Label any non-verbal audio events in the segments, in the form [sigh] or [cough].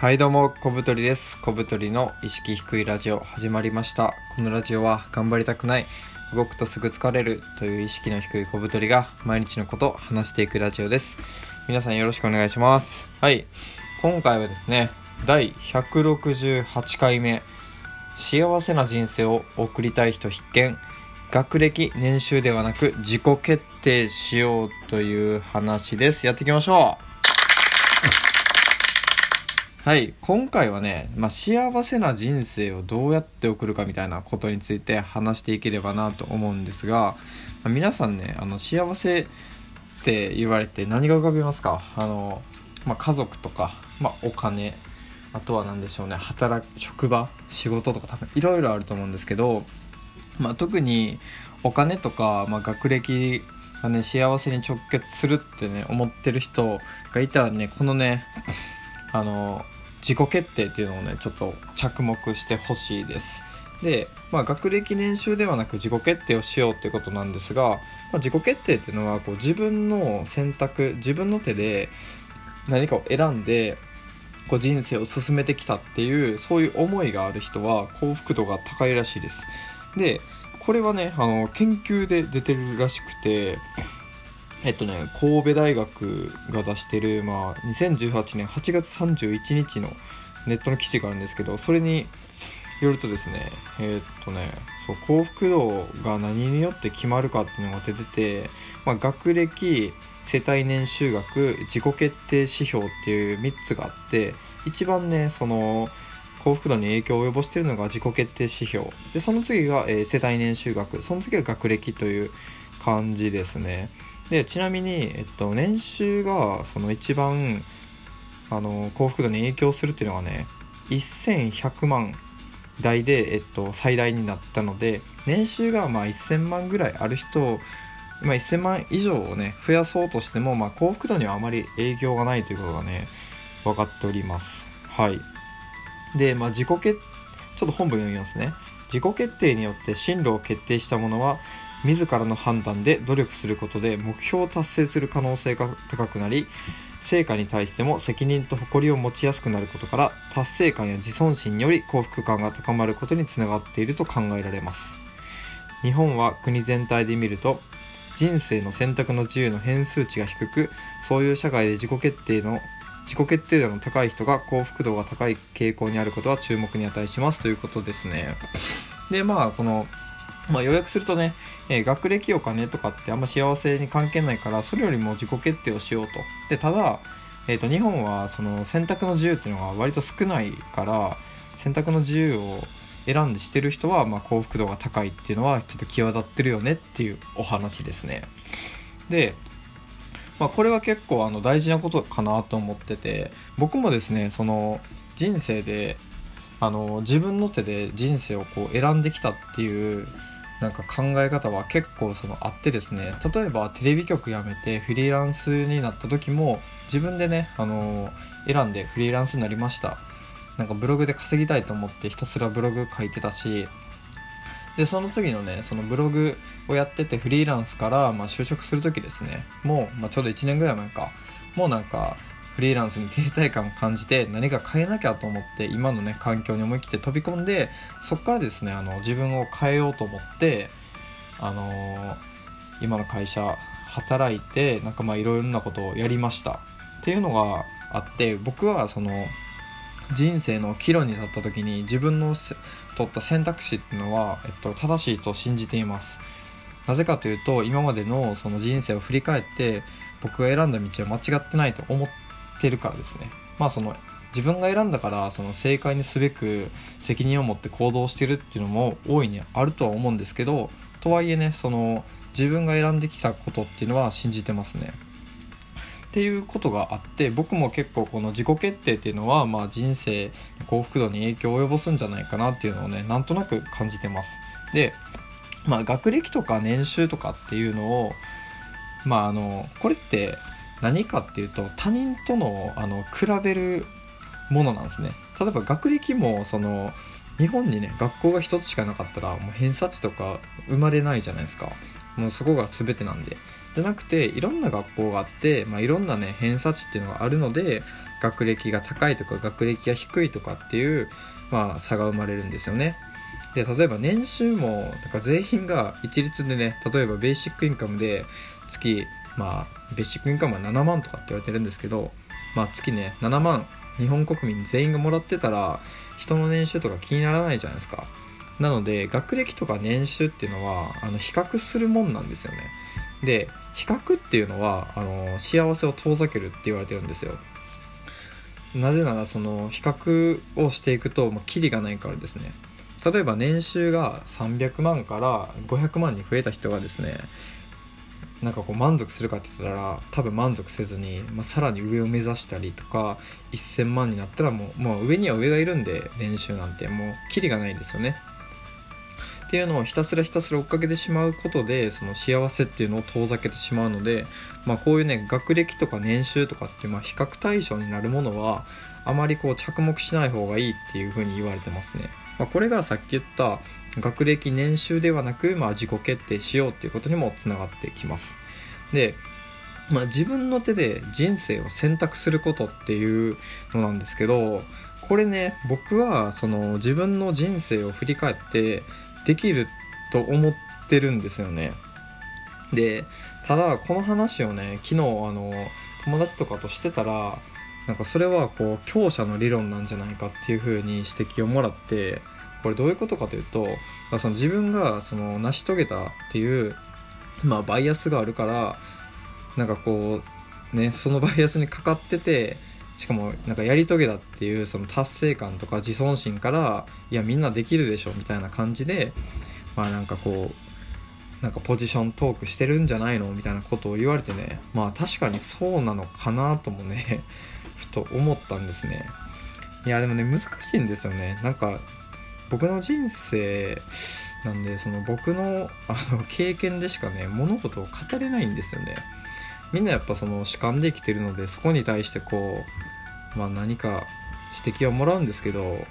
はいどうも小太りです。小太りの意識低いラジオ始まりました。このラジオは頑張りたくない動くとすぐ疲れるという意識の低い小太りが毎日のことを話していくラジオです。皆さんよろしくお願いします。はい。今回はですね第168回目幸せな人生を送りたい人必見学歴年収ではなく自己決定しようという話です。やっていきましょう。はい。今回はね、まあ、幸せな人生をどうやって送るかみたいなことについて話していければなと思うんですが、まあ、皆さんねあの幸せって言われて何が浮かびますか？あの、まあ、家族とか、まあ、お金あとは何でしょうね働く職場仕事とか多分いろいろあると思うんですけど、まあ、特にお金とか、まあ、学歴がね幸せに直結するってね思ってる人がいたらねこのねあの自己決定っていうのをねちょっと着目してほしいです。で、まあ、学歴年収ではなく自己決定をしようっていうことなんですが、まあ、自己決定っていうのはこう自分の選択自分の手で何かを選んでこう人生を進めてきたっていうそういう思いがある人は幸福度が高いらしいです。でこれはねあの研究で出てるらしくてえっとね神戸大学が出してる、まあ、2018年8月31日のネットの記事があるんですけどそれによるとですねえっとねそう幸福度が何によって決まるかっていうのが出てて、まあ、学歴世帯年収額自己決定指標っていう3つがあって一番ねその幸福度に影響を及ぼしているのが自己決定指標。でその次が、えー、世帯年収額。その次が学歴という感じですね。でちなみに、えっと、年収がその一番あの幸福度に影響するっていうのがね1100万台で、えっと、最大になったので年収がまあ1000万ぐらいある人まあ、1000万以上をね増やそうとしても、まあ、幸福度にはあまり影響がないということがね分かっております。はい。で、まあ、自己決ちょっと本文読みますね。自己決定によって進路を決定したものは自らの判断で努力することで目標を達成する可能性が高くなり成果に対しても責任と誇りを持ちやすくなることから達成感や自尊心により幸福感が高まることにつながっていると考えられます。日本は国全体で見ると人生の選択の自由の変数値が低くそういう社会で自己決定の自己決定度の高い人が幸福度が高い傾向にあることは注目に値しますということですね。でまあこのまあ、要約するとね、えー、学歴お金とかってあんま幸せに関係ないからそれよりも自己決定をしようと。でただ、えー、と日本はその選択の自由っていうのが割と少ないから選択の自由を選んでしてる人は、まあ、幸福度が高いっていうのはちょっと際立ってるよねっていうお話ですね。で、まあ、これは結構あの大事なことかなと思ってて僕もですねその人生であの自分の手で人生をこう選んできたっていうなんか考え方は結構そのあってですね例えばテレビ局辞めてフリーランスになった時も自分でねあの選んでフリーランスになりました。なんかブログで稼ぎたいと思ってひたすらブログ書いてたしでその次のねそのブログをやっててフリーランスから、ま、就職する時ですね。もう、まあ、ちょうど1年ぐらい前か。もうなんかフリーランスに停滞感を感じて何か変えなきゃと思って今のね環境に思い切って飛び込んでそこからですねあの自分を変えようと思ってあのー、今の会社働いてなんかまあいろいろなことをやりました。っていうのがあって僕はその人生の岐路に立った時に自分の取った選択肢っていうのは、えっと、正しいと信じています。なぜかというと今までのその人生を振り返って僕が選んだ道は間違ってないと思っってるからですね。まあその自分が選んだからその正解にすべく責任を持って行動してるっていうのも大いにあるとは思うんですけどとはいえねその自分が選んできたことっていうのは信じてますね。っていうことがあって僕も結構この自己決定っていうのは、まあ、人生幸福度に影響を及ぼすんじゃないかなっていうのをねなんとなく感じてます。でまあ学歴とか年収とかっていうのをまああのこれって何かっていうと他人とのあの比べるものなんですね。例えば学歴もその日本にね学校が一つしかなかったらもう偏差値とか生まれないじゃないですか。もうそこが全てなんで。じゃなくていろんな学校があって、まあ、いろんなね偏差値っていうのがあるので学歴が高いとか学歴が低いとかっていう、まあ、差が生まれるんですよね。で例えば年収もなんか全員が一律でね例えばベーシックインカムで月まあベーシックインカムは7万とかって言われてるんですけどまあ月ね7万日本国民全員がもらってたら人の年収とか気にならないじゃないですか。なので学歴とか年収っていうのはあの比較するもんなんですよね。で比較っていうのはあの幸せを遠ざけるって言われてるんですよ。なぜならその比較をしていくと、まあ、キリがないからですね。例えば年収が300万から500万に増えた人がですねなんかこう満足するかって言ったら多分満足せずに、まあ、さらに上を目指したりとか1000万になったらもうもう上には上がいるんで年収なんて。もうキリがないんですよね。っていうのをひたすらひたすら追っかけてしまうことでその幸せっていうのを遠ざけてしまうので、まあ、こういうね学歴とか年収とかって、まあ、比較対象になるものはあまりこう着目しない方がいいっていうふうに言われてますね、まあ、これがさっき言った学歴年収ではなく、まあ、自己決定しようっていうことにもつながってきます。でまあ、自分の手で人生を選択することっていうのなんですけどこれね僕はその自分の人生を振り返ってできると思ってるんですよね。でただこの話をね昨日あの友達とかとしてたらなんかそれはこう強者の理論なんじゃないかっていう風に指摘をもらってこれどういうことかというとまあその自分がその成し遂げたっていう、まあ、バイアスがあるからなんかこうねその [laughs] バイアスにかかっててしかもなんかやり遂げたっていうその達成感とか自尊心からいやみんなできるでしょみたいな感じでまあなんかこうなんかポジショントークしてるんじゃないのみたいなことを言われてねまあ確かにそうなのかなともねふと思ったんですね。いやでもね難しいんですよね。なんか僕の人生なんでその僕のあの経験でしかね物事を語れないんですよね。みんなやっぱその主観で生きてるのでそこに対してこう、まあ、何か指摘はもらうんですけど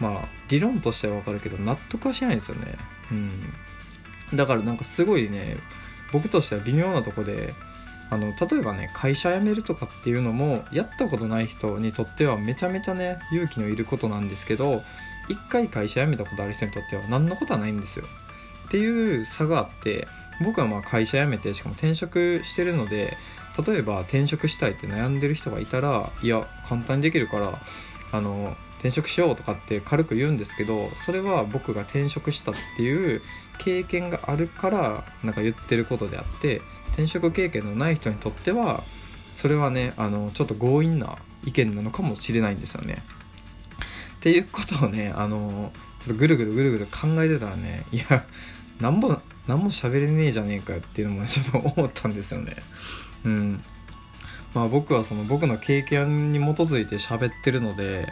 まあ理論としては分かるけど納得はしないんですよね。うん。だからなんかすごいね僕としては微妙なとこであの例えばね会社辞めるとかっていうのもやったことない人にとってはめちゃめちゃね勇気のいることなんですけど一回会社辞めたことある人にとっては何のことはないんですよ。っていう差があって僕はまあ会社辞めてしかも転職してるので例えば転職したいって悩んでる人がいたらいや簡単にできるからあの転職しようとかって軽く言うんですけどそれは僕が転職したっていう経験があるからなんか言ってることであって転職経験のない人にとってはそれはねあのちょっと強引な意見なのかもしれないんですよね。っていうことをねあのちょっとぐるぐるぐるぐる考えてたらねいやなんぼ何も喋れねえじゃねえかよっていうのもねちょっと思ったんですよねうんまあ僕はその僕の経験に基づいて喋ってるので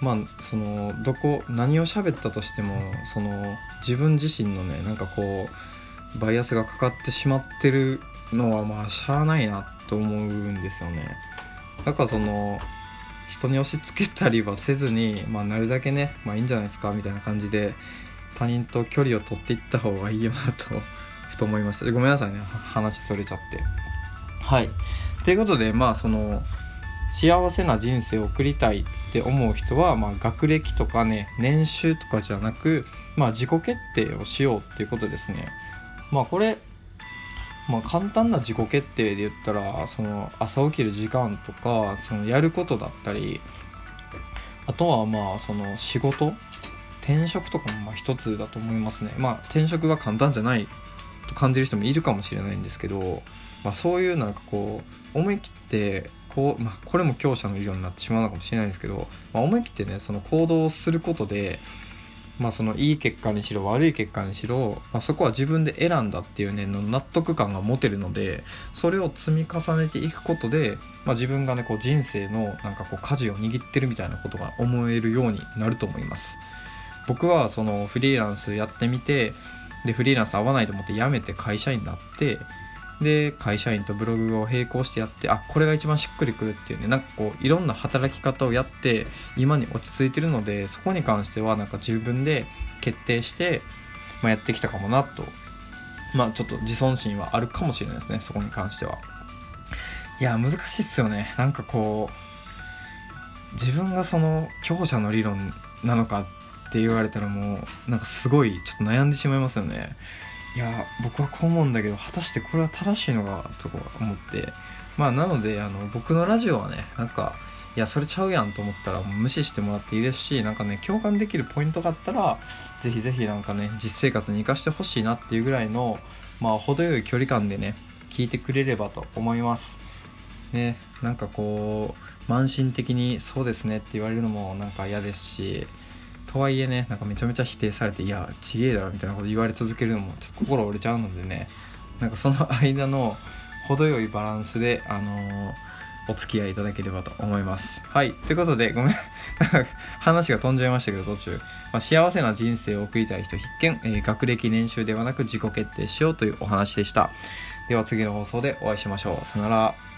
まあそのどこ何を喋ったとしてもその自分自身のねなんかこうバイアスがかかってしまってるのはまあしゃあないなと思うんですよね。だからその人に押し付けたりはせずに、まあ、なるだけね、まあいいんじゃないですかみたいな感じで他人と距離を取っていった方がいいよなと [laughs] ふと思いました。ごめんなさいね話それちゃって。はい。ということでまあその幸せな人生を送りたいって思う人は、まあ、学歴とかね年収とかじゃなく、まあ、自己決定をしようっていうことですね。まあこれまあ、簡単な自己決定で言ったらその朝起きる時間とかそのやることだったりあとはまあその仕事。転職とかもまあ一つだと思いますね。まあ転職が簡単じゃないと感じる人もいるかもしれないんですけど、まあ、そういうなんかこう思い切ってこう、まあ、これも強者の理論になってしまうのかもしれないんですけど、まあ、思い切ってねその行動をすることでまあ、そのいい結果にしろ悪い結果にしろ、まあ、そこは自分で選んだっていうねの納得感が持てるのでそれを積み重ねていくことで、まあ、自分がねこう人生のなんかこう舵を握ってるみたいなことが思えるようになると思います。僕はそのフリーランスやってみてでフリーランス合わないと思って辞めて会社員になってで会社員とブログを並行してやってあこれが一番しっくりくるっていうねなんかこういろんな働き方をやって今に落ち着いてるのでそこに関してはなんか自分で決定して、まあ、やってきたかもなと。まあちょっと自尊心はあるかもしれないですねそこに関しては。いや難しいっすよね。なんかこう自分がその強者の理論なのかって言われたらもうなんかすごいちょっと悩んでしまいますよね。いや僕はこう思うんだけど果たしてこれは正しいのかと思って。まあなのであの僕のラジオはねなんかいやそれちゃうやんと思ったら無視してもらっていいですしなんかね共感できるポイントがあったらぜひぜひなんかね実生活に生かしてほしいなっていうぐらいのまあ程よい距離感でね聞いてくれればと思います。ねなんかこう慢心的にそうですねって言われるのもなんか嫌ですしとはいえねなんかめちゃめちゃ否定されていやちげえだろみたいなこと言われ続けるのもちょっと心折れちゃうのでねなんかその間の程よいバランスであのーお付き合いいただければと思います。はい。ということで、ごめん。[laughs] 話が飛んじゃいましたけど、途中。まあ、幸せな人生を送りたい人必見、えー、学歴年収ではなく自己決定しようというお話でした。では次の放送でお会いしましょう。さよなら。